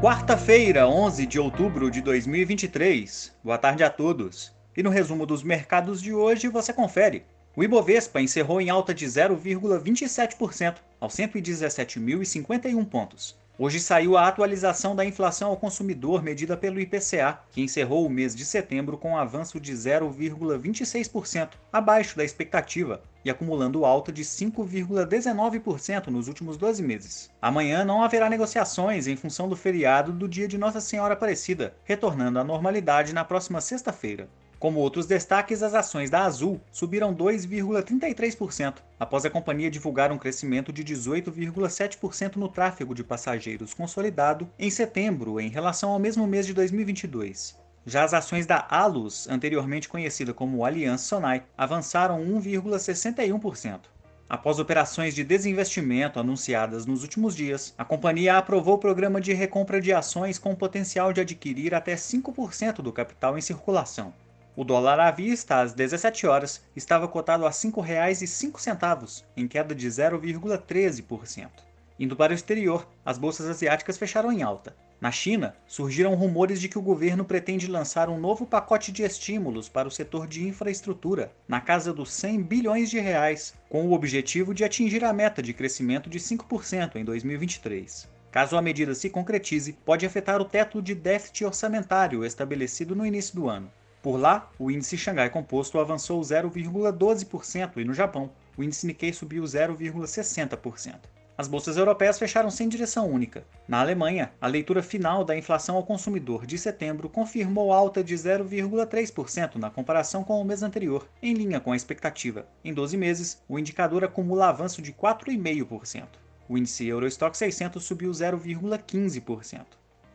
Quarta-feira, 11 de outubro de 2023. Boa tarde a todos. E no resumo dos mercados de hoje você confere. O Ibovespa encerrou em alta de 0,27%, aos 117.051 pontos. Hoje saiu a atualização da inflação ao consumidor medida pelo IPCA, que encerrou o mês de setembro com um avanço de 0,26%, abaixo da expectativa, e acumulando alta de 5,19% nos últimos 12 meses. Amanhã não haverá negociações em função do feriado do dia de Nossa Senhora Aparecida, retornando à normalidade na próxima sexta-feira. Como outros destaques, as ações da Azul subiram 2,33%, após a companhia divulgar um crescimento de 18,7% no tráfego de passageiros consolidado em setembro em relação ao mesmo mês de 2022. Já as ações da Alus, anteriormente conhecida como Aliança Sonai, avançaram 1,61%. Após operações de desinvestimento anunciadas nos últimos dias, a companhia aprovou o programa de recompra de ações com potencial de adquirir até 5% do capital em circulação. O dólar à vista, às 17 horas, estava cotado a R$ 5,05, em queda de 0,13%. Indo para o exterior, as bolsas asiáticas fecharam em alta. Na China, surgiram rumores de que o governo pretende lançar um novo pacote de estímulos para o setor de infraestrutura, na casa dos 100 bilhões de reais, com o objetivo de atingir a meta de crescimento de 5% em 2023. Caso a medida se concretize, pode afetar o teto de déficit orçamentário estabelecido no início do ano. Por lá, o índice Xangai Composto avançou 0,12% e no Japão, o índice Nikkei subiu 0,60%. As bolsas europeias fecharam sem direção única. Na Alemanha, a leitura final da inflação ao consumidor de setembro confirmou alta de 0,3% na comparação com o mês anterior, em linha com a expectativa. Em 12 meses, o indicador acumula avanço de 4,5%. O índice Eurostock 600 subiu 0,15%.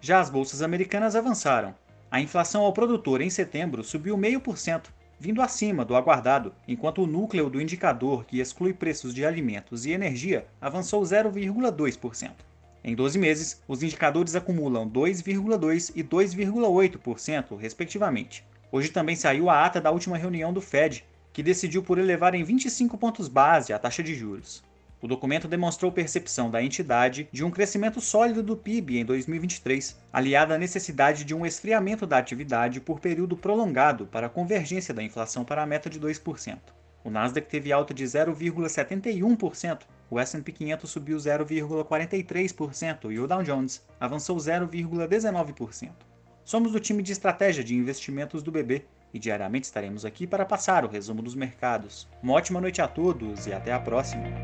Já as bolsas americanas avançaram. A inflação ao produtor em setembro subiu 0,5%, vindo acima do aguardado, enquanto o núcleo do indicador, que exclui preços de alimentos e energia, avançou 0,2%. Em 12 meses, os indicadores acumulam 2,2% e 2,8%, respectivamente. Hoje também saiu a ata da última reunião do Fed, que decidiu por elevar em 25 pontos base a taxa de juros. O documento demonstrou percepção da entidade de um crescimento sólido do PIB em 2023, aliada à necessidade de um esfriamento da atividade por período prolongado para a convergência da inflação para a meta de 2%. O Nasdaq teve alta de 0,71%, o S&P 500 subiu 0,43% e o Dow Jones avançou 0,19%. Somos do time de estratégia de investimentos do BB e diariamente estaremos aqui para passar o resumo dos mercados. Uma ótima noite a todos e até a próxima!